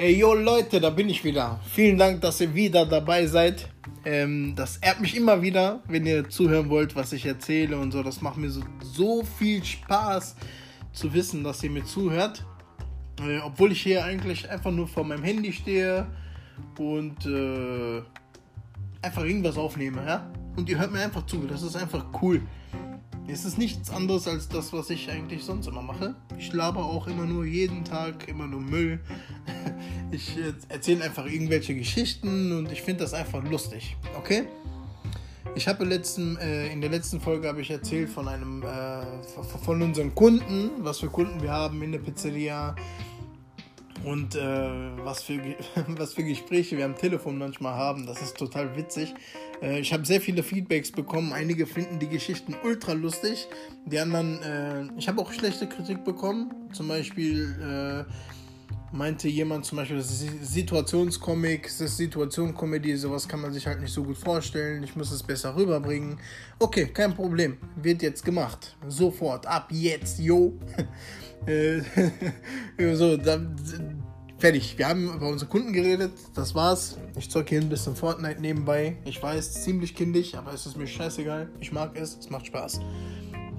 Ey, yo Leute, da bin ich wieder. Vielen Dank, dass ihr wieder dabei seid. Ähm, das ehrt mich immer wieder, wenn ihr zuhören wollt, was ich erzähle und so. Das macht mir so, so viel Spaß zu wissen, dass ihr mir zuhört. Äh, obwohl ich hier eigentlich einfach nur vor meinem Handy stehe und äh, einfach irgendwas aufnehme, ja? Und ihr hört mir einfach zu. Das ist einfach cool. Es ist nichts anderes als das, was ich eigentlich sonst immer mache. Ich laber auch immer nur jeden Tag, immer nur Müll. Ich erzähle einfach irgendwelche Geschichten und ich finde das einfach lustig. Okay? Ich habe letzten, äh, in der letzten Folge habe ich erzählt von einem äh, von unseren Kunden, was für Kunden wir haben in der Pizzeria und äh, was, für, was für Gespräche wir am Telefon manchmal haben. Das ist total witzig. Äh, ich habe sehr viele Feedbacks bekommen. Einige finden die Geschichten ultra lustig. Die anderen, äh, ich habe auch schlechte Kritik bekommen. Zum Beispiel äh, meinte jemand zum Beispiel, das ist Situationscomic, das ist Situationcomedy, sowas kann man sich halt nicht so gut vorstellen. Ich muss es besser rüberbringen. Okay, kein Problem. Wird jetzt gemacht. Sofort, ab jetzt, yo. Äh, so, dann, Fertig. Wir haben über unsere Kunden geredet. Das war's. Ich zocke hier ein bisschen Fortnite nebenbei. Ich weiß, ziemlich kindisch, aber es ist mir scheißegal. Ich mag es. Es macht Spaß.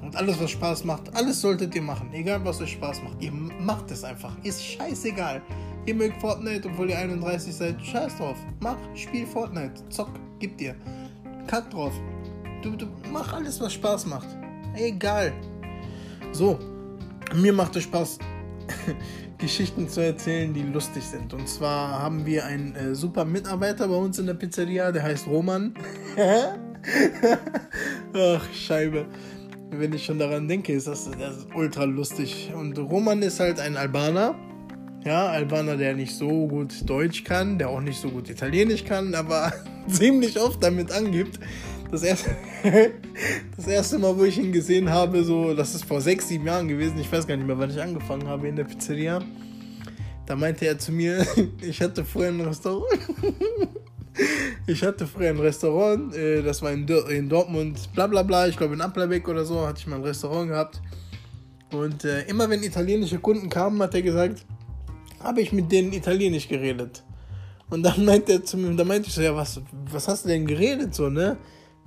Und alles, was Spaß macht, alles solltet ihr machen. Egal, was euch Spaß macht. Ihr macht es einfach. Ist scheißegal. Ihr mögt Fortnite, obwohl ihr 31 seid. Scheiß drauf. Mach, spiel Fortnite. Zock, gib dir. Kack drauf. Du, du, mach alles, was Spaß macht. Egal. So. Mir macht es Spaß. Geschichten zu erzählen, die lustig sind. Und zwar haben wir einen äh, super Mitarbeiter bei uns in der Pizzeria, der heißt Roman. Ach, Scheibe. Wenn ich schon daran denke, ist das, das ist ultra lustig. Und Roman ist halt ein Albaner. Ja, Albaner, der nicht so gut Deutsch kann, der auch nicht so gut Italienisch kann, aber ziemlich oft damit angibt, das erste, das erste Mal, wo ich ihn gesehen habe, so, das ist vor sechs, sieben Jahren gewesen, ich weiß gar nicht mehr, wann ich angefangen habe in der Pizzeria. Da meinte er zu mir, ich hatte früher ein Restaurant. Ich hatte früher ein Restaurant, äh, das war in, in Dortmund, bla bla bla, ich glaube in Applerbeck oder so, hatte ich mal ein Restaurant gehabt. Und äh, immer wenn italienische Kunden kamen, hat er gesagt, habe ich mit denen italienisch geredet. Und dann meinte er zu mir, da meinte ich so, ja, was, was hast du denn geredet so, ne?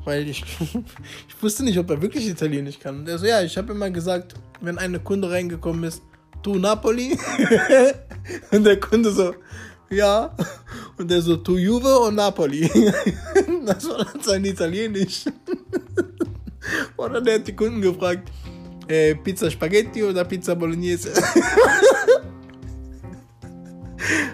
Weil ich, ich wusste nicht, ob er wirklich Italienisch kann. Und er so, ja, ich habe immer gesagt, wenn eine Kunde reingekommen ist, tu Napoli? und der Kunde so, ja. Und der so, tu Juve und Napoli. das war dann sein Italienisch. Oder der hat die Kunden gefragt, äh, Pizza Spaghetti oder Pizza Bolognese?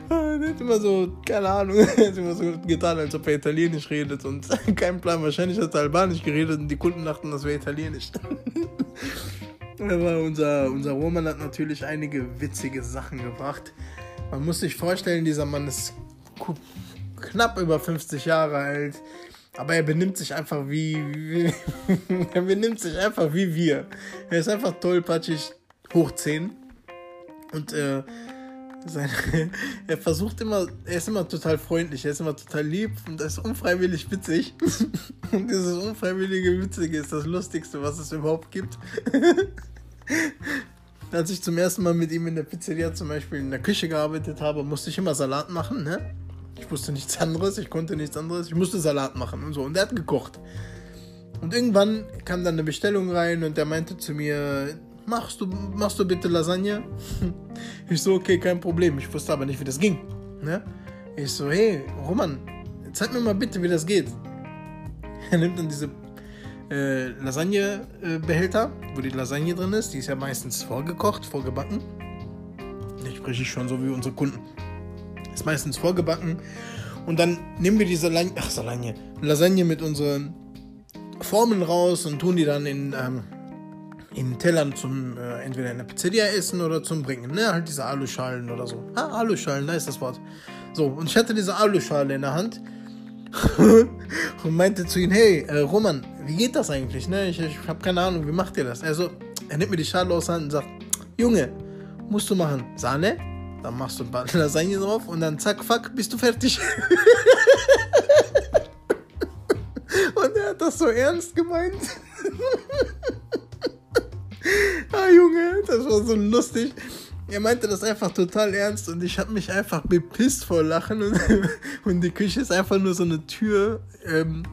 der hat immer so, keine Ahnung, er hat immer so getan, als ob er Italienisch redet und kein Plan. Wahrscheinlich hat er Albanisch geredet und die Kunden dachten, das wäre Italienisch. Aber unser, unser Roman hat natürlich einige witzige Sachen gebracht. Man muss sich vorstellen, dieser Mann ist knapp über 50 Jahre alt. Aber er benimmt sich einfach wie, er benimmt sich einfach wie wir. Er ist einfach tollpatschig hoch 10. Und äh, sein, er versucht immer, er ist immer total freundlich, er ist immer total lieb und er ist unfreiwillig witzig. Und dieses unfreiwillige Witzige ist das Lustigste, was es überhaupt gibt. Als ich zum ersten Mal mit ihm in der Pizzeria zum Beispiel in der Küche gearbeitet habe, musste ich immer Salat machen, ne? Ich wusste nichts anderes, ich konnte nichts anderes, ich musste Salat machen und so. Und er hat gekocht. Und irgendwann kam dann eine Bestellung rein und er meinte zu mir, machst du, machst du bitte Lasagne? Ich so, okay, kein Problem. Ich wusste aber nicht, wie das ging. Ne? Ich so, hey, Roman, zeig mir mal bitte, wie das geht. Er nimmt dann diese äh, Lasagnebehälter, wo die Lasagne drin ist. Die ist ja meistens vorgekocht, vorgebacken. Ich spreche schon so wie unsere Kunden. Ist meistens vorgebacken. Und dann nehmen wir diese Lasagne, ach, Lasagne, Lasagne mit unseren Formen raus und tun die dann in ähm, in Tellern zum äh, entweder in der Pizzeria essen oder zum Bringen. Ne? Halt diese Aluschalen oder so. Ah, Aluschalen, da ist das Wort. So, und ich hatte diese Aluschale in der Hand und meinte zu ihm, hey, äh, Roman, wie geht das eigentlich? Ne? Ich, ich habe keine Ahnung, wie macht ihr das? Also, er nimmt mir die Schale aus der Hand und sagt, Junge, musst du machen Sahne, dann machst du ein paar Lasagne drauf und dann zack, fuck, bist du fertig. und er hat das so ernst gemeint. ah, Junge, das war so lustig. er meinte das einfach total ernst und ich habe mich einfach bepisst vor Lachen und, und die Küche ist einfach nur so eine Tür ähm,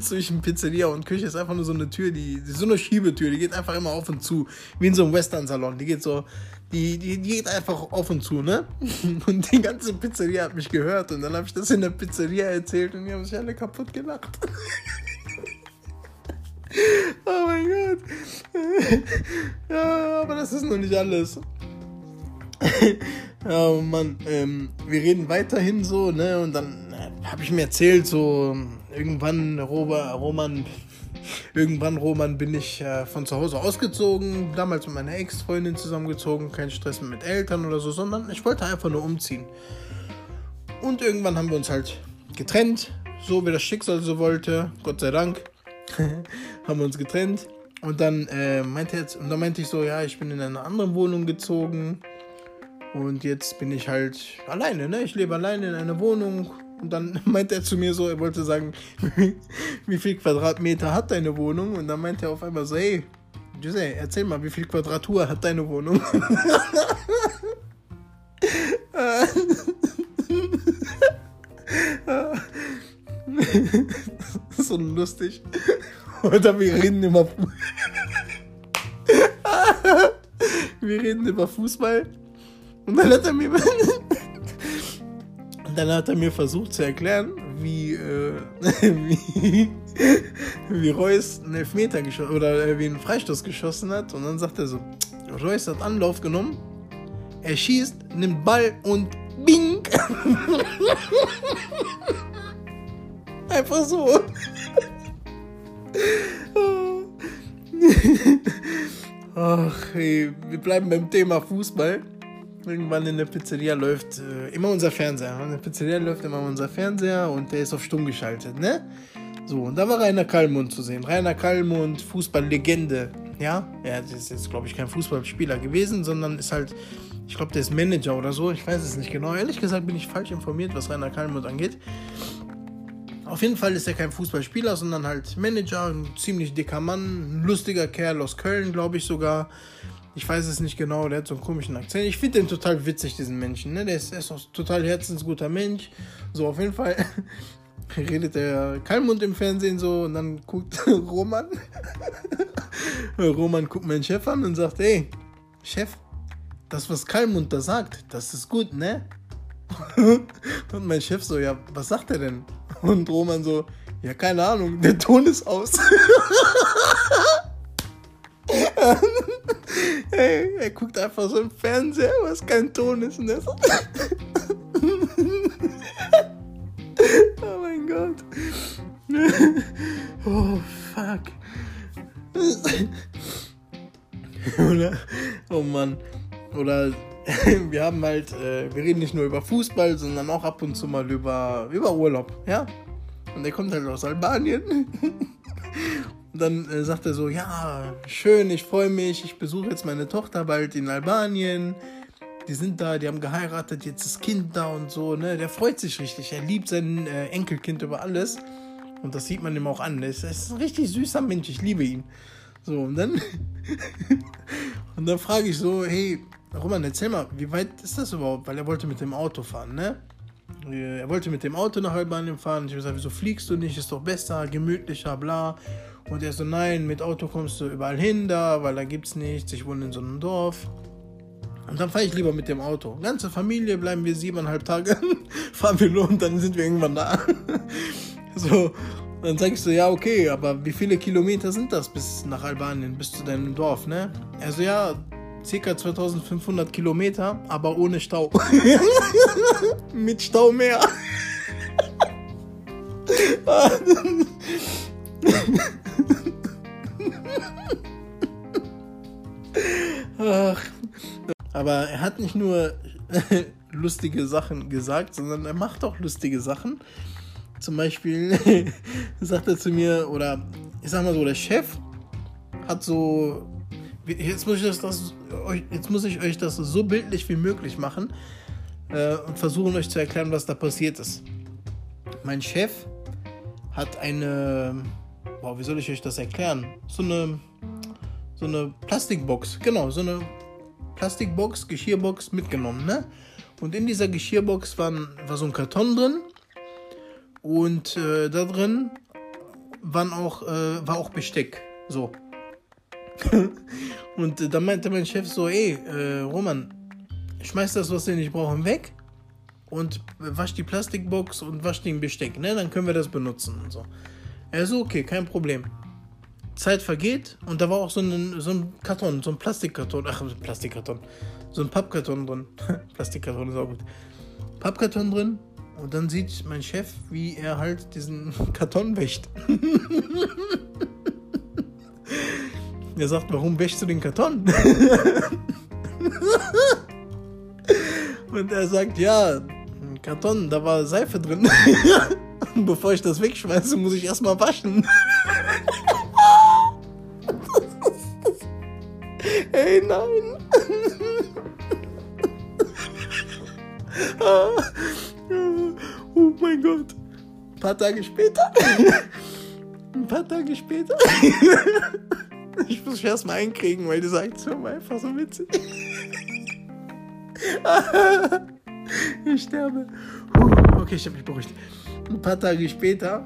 zwischen Pizzeria und Küche ist einfach nur so eine Tür, die, die so eine Schiebetür, die geht einfach immer auf und zu, wie in so einem Western-Salon. Die geht so, die, die, die geht einfach auf und zu, ne? Und die ganze Pizzeria hat mich gehört und dann habe ich das in der Pizzeria erzählt und die haben sich alle kaputt gelacht. oh mein Gott. ja, aber das ist noch nicht alles. oh Mann, ähm, wir reden weiterhin so, ne? Und dann äh, habe ich mir erzählt, so irgendwann, Robert, Roman, irgendwann, Roman, bin ich äh, von zu Hause ausgezogen, damals mit meiner Ex-Freundin zusammengezogen, kein Stress mit Eltern oder so, sondern ich wollte einfach nur umziehen. Und irgendwann haben wir uns halt getrennt, so wie das Schicksal so wollte, Gott sei Dank, haben wir uns getrennt. Und dann, äh, meinte jetzt, und dann meinte ich so, ja, ich bin in eine andere Wohnung gezogen und jetzt bin ich halt alleine, ne? Ich lebe alleine in einer Wohnung. Und dann meinte er zu mir so, er wollte sagen, wie viel Quadratmeter hat deine Wohnung? Und dann meinte er auf einmal so, hey, Jose, erzähl mal, wie viel Quadratur hat deine Wohnung? so lustig. Oder wir reden immer. wir reden über Fußball. Und dann hat er mir, dann hat er mir versucht zu erklären, wie, äh, wie, wie Reus einen Elfmeter geschossen oder äh, wie einen Freistoß geschossen hat. Und dann sagt er so, Reus hat Anlauf genommen, er schießt, nimmt Ball und bing! Einfach so. Ach, hey, wir bleiben beim Thema Fußball irgendwann in der Pizzeria läuft äh, immer unser Fernseher. In der Pizzeria läuft immer unser Fernseher und der ist auf stumm geschaltet, ne? So, und da war Rainer Kallmund zu sehen. Rainer Kallmund, Fußballlegende, ja? Er ist jetzt, glaube ich, kein Fußballspieler gewesen, sondern ist halt, ich glaube, der ist Manager oder so. Ich weiß es nicht genau. Ehrlich gesagt bin ich falsch informiert, was Rainer Kallmund angeht. Auf jeden Fall ist er kein Fußballspieler, sondern halt Manager, ein ziemlich dicker Mann, ein lustiger Kerl aus Köln, glaube ich sogar. Ich weiß es nicht genau, der hat so einen komischen Akzent. Ich finde den total witzig, diesen Menschen. Ne? Der ist, ist auch total herzensguter Mensch. So, auf jeden Fall redet der Kalmund im Fernsehen so und dann guckt Roman. Roman guckt meinen Chef an und sagt: Hey, Chef, das, was Kalmund da sagt, das ist gut, ne? und mein Chef so: Ja, was sagt er denn? Und Roman so: Ja, keine Ahnung, der Ton ist aus. Ey, er guckt einfach so im Fernseher, was kein Ton ist. Ne? oh mein Gott. Oh, fuck. Oder, oh Mann. Oder wir haben halt, äh, wir reden nicht nur über Fußball, sondern auch ab und zu mal über, über Urlaub, ja? Und der kommt halt aus Albanien. Und dann äh, sagt er so, ja, schön, ich freue mich, ich besuche jetzt meine Tochter bald in Albanien. Die sind da, die haben geheiratet, jetzt ist Kind da und so, ne? Der freut sich richtig, er liebt sein äh, Enkelkind über alles. Und das sieht man ihm auch an. Er ist, ist ein richtig süßer Mensch, ich liebe ihn. So, und dann, und dann frage ich so, hey, Roman, erzähl mal, wie weit ist das überhaupt? Weil er wollte mit dem Auto fahren, ne? Er wollte mit dem Auto nach Albanien fahren. Ich habe gesagt, wieso fliegst du nicht? Ist doch besser, gemütlicher, bla. Und er so, nein, mit Auto kommst du überall hin da, weil da gibt's nichts. Ich wohne in so einem Dorf. Und dann fahre ich lieber mit dem Auto. Ganze Familie bleiben wir siebeneinhalb Tage, fahren wir nur und dann sind wir irgendwann da. so, dann sag ich so, ja, okay, aber wie viele Kilometer sind das bis nach Albanien, bis zu deinem Dorf, ne? Also ja, circa 2500 Kilometer, aber ohne Stau. mit Stau mehr. Aber er hat nicht nur lustige Sachen gesagt, sondern er macht auch lustige Sachen. Zum Beispiel sagt er zu mir, oder ich sag mal so, der Chef hat so. Jetzt muss ich, das, das, jetzt muss ich euch das so bildlich wie möglich machen äh, und versuchen euch zu erklären, was da passiert ist. Mein Chef hat eine boah, wie soll ich euch das erklären? So eine, so eine Plastikbox, genau, so eine Plastikbox, Geschirrbox mitgenommen, ne? Und in dieser Geschirrbox waren, war so ein Karton drin. Und äh, da drin waren auch, äh, war auch Besteck. So. und äh, da meinte mein Chef so, ey, äh, Roman, schmeiß das, was wir nicht brauchen, weg und wasch die Plastikbox und wasch den Besteck, ne? Dann können wir das benutzen und so. Er so, okay, kein Problem. Zeit vergeht und da war auch so ein, so ein Karton, so ein Plastikkarton, ach, Plastikkarton, so ein Pappkarton drin. Plastikkarton ist auch gut. Pappkarton drin und dann sieht mein Chef, wie er halt diesen Karton wäscht. er sagt, warum wäschst du den Karton? und er sagt, ja, Karton, da war Seife drin. Bevor ich das wegschmeiße, muss ich erstmal waschen. Ey, nein. oh mein Gott. Ein paar Tage später. Ein paar Tage später. Ich muss mich erstmal einkriegen, weil diese Aktion war einfach so witzig. Ich sterbe. Okay, ich habe mich beruhigt. Ein paar Tage später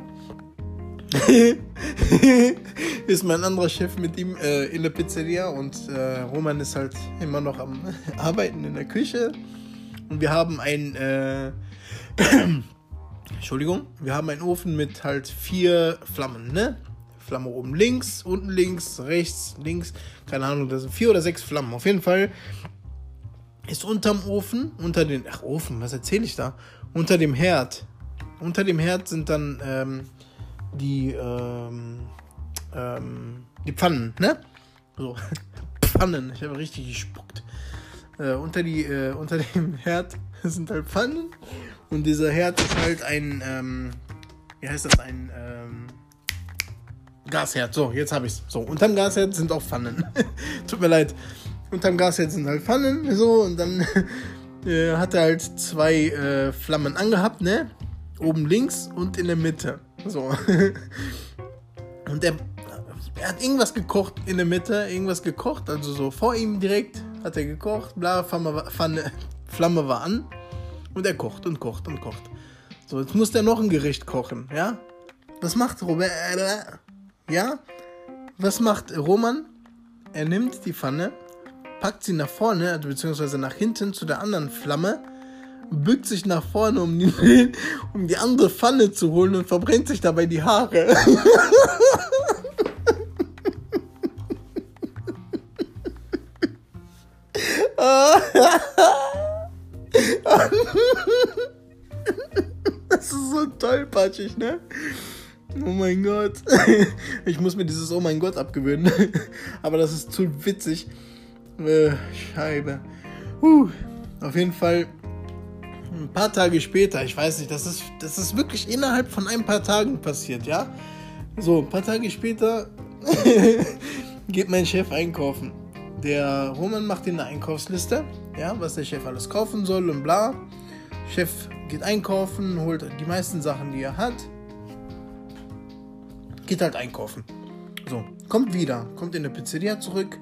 ist mein anderer Chef mit ihm äh, in der Pizzeria und äh, Roman ist halt immer noch am Arbeiten in der Küche. Und wir haben ein, äh, Entschuldigung, wir haben einen Ofen mit halt vier Flammen, ne? Flamme oben links, unten links, rechts, links, keine Ahnung, das sind vier oder sechs Flammen. Auf jeden Fall ist unterm Ofen, unter den, ach Ofen, was erzähle ich da? Unter dem Herd. Unter dem Herd sind dann ähm, die, ähm, ähm, die Pfannen, ne? So, Pfannen, ich habe richtig gespuckt. Äh, unter, die, äh, unter dem Herd sind halt Pfannen und dieser Herd ist halt ein, ähm, wie heißt das, ein, ähm, Gasherd. So, jetzt habe ich's. So, unterm Gasherd sind auch Pfannen. Tut mir leid unterm Gas jetzt sind halt Pfannen, so, und dann äh, hat er halt zwei äh, Flammen angehabt, ne? Oben links und in der Mitte. So. und er, er hat irgendwas gekocht in der Mitte, irgendwas gekocht, also so vor ihm direkt hat er gekocht, bla, Flamme, Pfanne, Flamme war an und er kocht und kocht und kocht. So, jetzt muss der noch ein Gericht kochen, ja? Was macht Robert? Ja? Was macht Roman? Er nimmt die Pfanne, packt sie nach vorne, also beziehungsweise nach hinten zu der anderen Flamme, bückt sich nach vorne, um die, um die andere Pfanne zu holen und verbrennt sich dabei die Haare. Das ist so tollpatschig, ne? Oh mein Gott. Ich muss mir dieses Oh mein Gott abgewöhnen. Aber das ist zu witzig. Äh, Scheibe. Uh, auf jeden Fall ein paar Tage später, ich weiß nicht, das ist, das ist wirklich innerhalb von ein paar Tagen passiert, ja? So, ein paar Tage später geht mein Chef einkaufen. Der Roman macht ihm eine Einkaufsliste, ja, was der Chef alles kaufen soll und bla. Chef geht einkaufen, holt die meisten Sachen, die er hat. Geht halt einkaufen. So, kommt wieder, kommt in der Pizzeria zurück,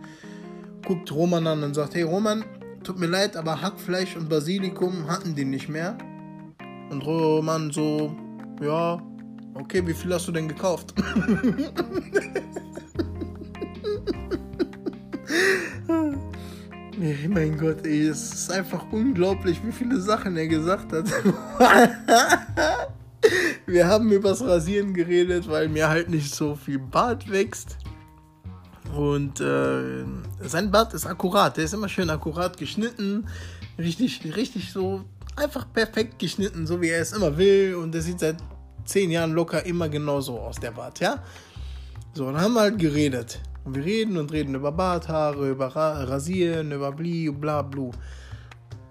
guckt Roman an und sagt, hey Roman, tut mir leid, aber Hackfleisch und Basilikum hatten die nicht mehr. Und Roman so, ja, okay, wie viel hast du denn gekauft? Mein Gott, ey, es ist einfach unglaublich, wie viele Sachen er gesagt hat. Wir haben übers Rasieren geredet, weil mir halt nicht so viel Bart wächst. Und äh, sein Bart ist akkurat, der ist immer schön akkurat geschnitten, richtig, richtig so einfach perfekt geschnitten, so wie er es immer will. Und der sieht seit zehn Jahren locker immer genauso aus, der Bart, ja? So, dann haben wir halt geredet. Und wir reden und reden über Barthaare, über Ra Rasieren, über Bli, bla, blu.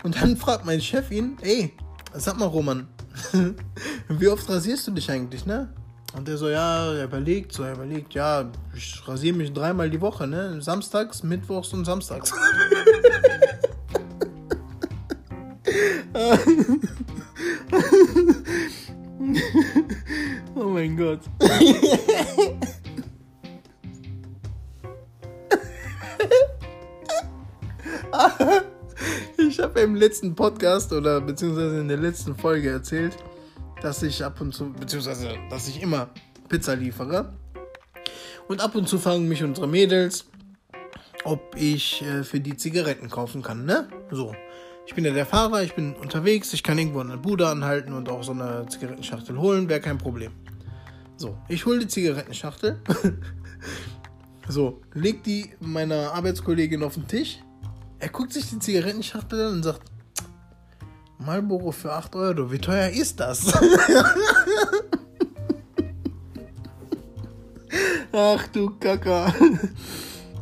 Und dann fragt mein Chef ihn, ey, sag mal, Roman, wie oft rasierst du dich eigentlich, ne? Und der so, ja, er überlegt, so, er überlegt, ja, ich rasiere mich dreimal die Woche, ne? Samstags, Mittwochs und Samstags. oh mein Gott. ich habe im letzten Podcast oder beziehungsweise in der letzten Folge erzählt, dass ich ab und zu, beziehungsweise dass ich immer Pizza liefere. Und ab und zu fragen mich unsere Mädels, ob ich äh, für die Zigaretten kaufen kann, ne? So. Ich bin ja der Fahrer, ich bin unterwegs, ich kann irgendwo der Bude anhalten und auch so eine Zigarettenschachtel holen, wäre kein Problem. So, ich hole die Zigarettenschachtel. so, leg die meiner Arbeitskollegin auf den Tisch. Er guckt sich die Zigarettenschachtel an und sagt, Marlboro für 8 Euro, wie teuer ist das? Ach du Kacker.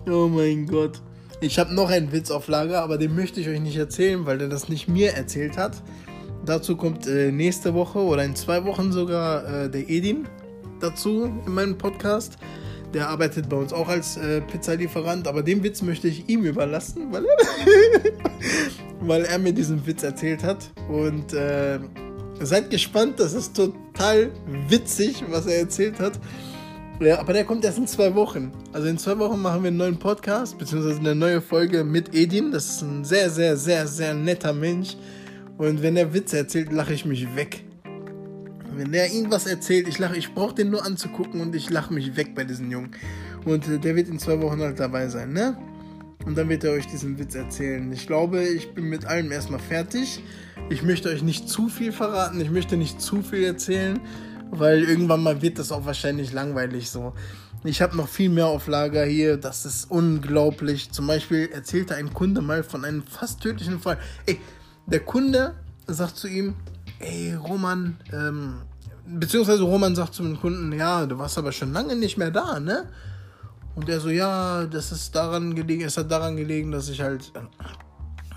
Oh mein Gott. Ich habe noch einen Witz auf Lager, aber den möchte ich euch nicht erzählen, weil er das nicht mir erzählt hat. Dazu kommt äh, nächste Woche oder in zwei Wochen sogar äh, der Edin dazu in meinem Podcast. Der arbeitet bei uns auch als äh, Pizzalieferant, aber den Witz möchte ich ihm überlassen, weil er, weil er mir diesen Witz erzählt hat. Und äh, seid gespannt, das ist total witzig, was er erzählt hat. Ja, aber der kommt erst in zwei Wochen. Also in zwei Wochen machen wir einen neuen Podcast, beziehungsweise eine neue Folge mit Edin. Das ist ein sehr, sehr, sehr, sehr netter Mensch. Und wenn er Witze erzählt, lache ich mich weg. Wenn der irgendwas erzählt, ich lache, ich brauche den nur anzugucken und ich lache mich weg bei diesem Jungen. Und äh, der wird in zwei Wochen halt dabei sein, ne? Und dann wird er euch diesen Witz erzählen. Ich glaube, ich bin mit allem erstmal fertig. Ich möchte euch nicht zu viel verraten, ich möchte nicht zu viel erzählen weil irgendwann mal wird das auch wahrscheinlich langweilig so. Ich habe noch viel mehr auf Lager hier, das ist unglaublich. Zum Beispiel erzählte ein Kunde mal von einem fast tödlichen Fall. Ey, der Kunde sagt zu ihm, ey Roman, ähm, beziehungsweise Roman sagt zu dem Kunden, ja, du warst aber schon lange nicht mehr da, ne? Und er so, ja, das ist daran gelegen, es hat daran gelegen, dass ich halt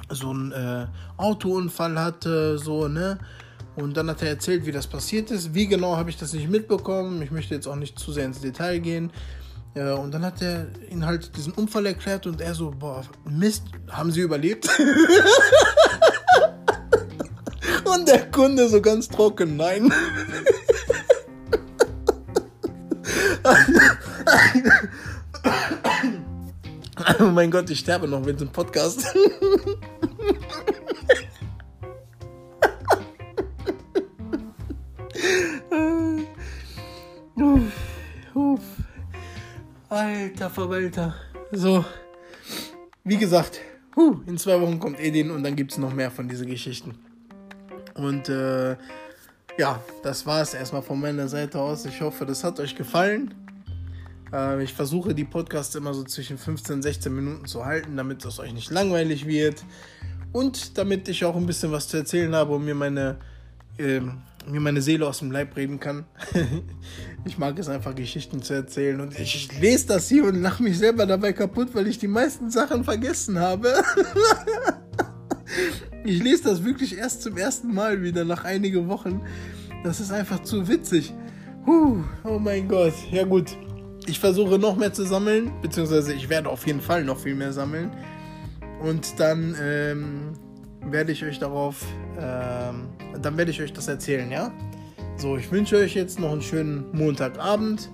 so einen äh, Autounfall hatte, so, ne? Und dann hat er erzählt, wie das passiert ist. Wie genau habe ich das nicht mitbekommen. Ich möchte jetzt auch nicht zu sehr ins Detail gehen. Ja, und dann hat er ihn halt diesen Unfall erklärt und er so, boah, Mist, haben sie überlebt? und der Kunde so ganz trocken, nein. oh mein Gott, ich sterbe noch mit dem Podcast. Alter Verwalter. So, wie gesagt, in zwei Wochen kommt Edin und dann gibt es noch mehr von diesen Geschichten. Und äh, ja, das war es erstmal von meiner Seite aus. Ich hoffe, das hat euch gefallen. Äh, ich versuche die Podcasts immer so zwischen 15 und 16 Minuten zu halten, damit es euch nicht langweilig wird. Und damit ich auch ein bisschen was zu erzählen habe und mir meine ähm, mir meine Seele aus dem Leib reden kann. ich mag es einfach, Geschichten zu erzählen. Und ich lese das hier und lache mich selber dabei kaputt, weil ich die meisten Sachen vergessen habe. ich lese das wirklich erst zum ersten Mal wieder nach einigen Wochen. Das ist einfach zu witzig. Puh, oh mein Gott. Ja gut. Ich versuche noch mehr zu sammeln, beziehungsweise ich werde auf jeden Fall noch viel mehr sammeln. Und dann ähm, werde ich euch darauf, ähm, dann werde ich euch das erzählen, ja? So, ich wünsche euch jetzt noch einen schönen Montagabend.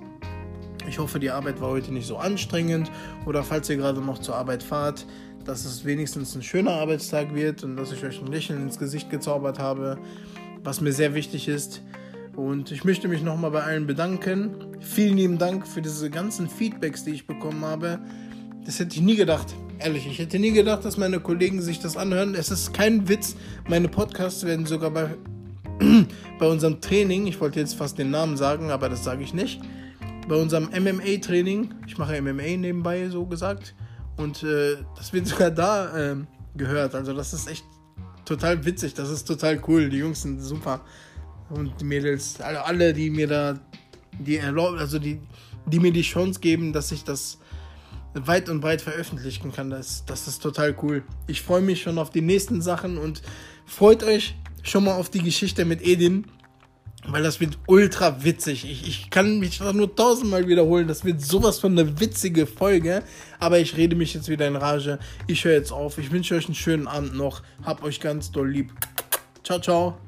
Ich hoffe, die Arbeit war heute nicht so anstrengend oder falls ihr gerade noch zur Arbeit fahrt, dass es wenigstens ein schöner Arbeitstag wird und dass ich euch ein Lächeln ins Gesicht gezaubert habe, was mir sehr wichtig ist. Und ich möchte mich nochmal bei allen bedanken. Vielen lieben Dank für diese ganzen Feedbacks, die ich bekommen habe. Das hätte ich nie gedacht. Ehrlich, ich hätte nie gedacht, dass meine Kollegen sich das anhören. Es ist kein Witz. Meine Podcasts werden sogar bei, bei unserem Training, ich wollte jetzt fast den Namen sagen, aber das sage ich nicht. Bei unserem MMA-Training, ich mache MMA nebenbei so gesagt, und äh, das wird sogar da äh, gehört. Also das ist echt total witzig, das ist total cool. Die Jungs sind super. Und die Mädels, alle, alle die mir da, die also die, die mir die Chance geben, dass ich das weit und breit veröffentlichen kann. Das, das ist total cool. Ich freue mich schon auf die nächsten Sachen und freut euch schon mal auf die Geschichte mit Edin, weil das wird ultra witzig. Ich, ich kann mich nur tausendmal wiederholen. Das wird sowas von eine witzige Folge. Aber ich rede mich jetzt wieder in Rage. Ich höre jetzt auf. Ich wünsche euch einen schönen Abend noch. Hab euch ganz doll lieb. Ciao, ciao.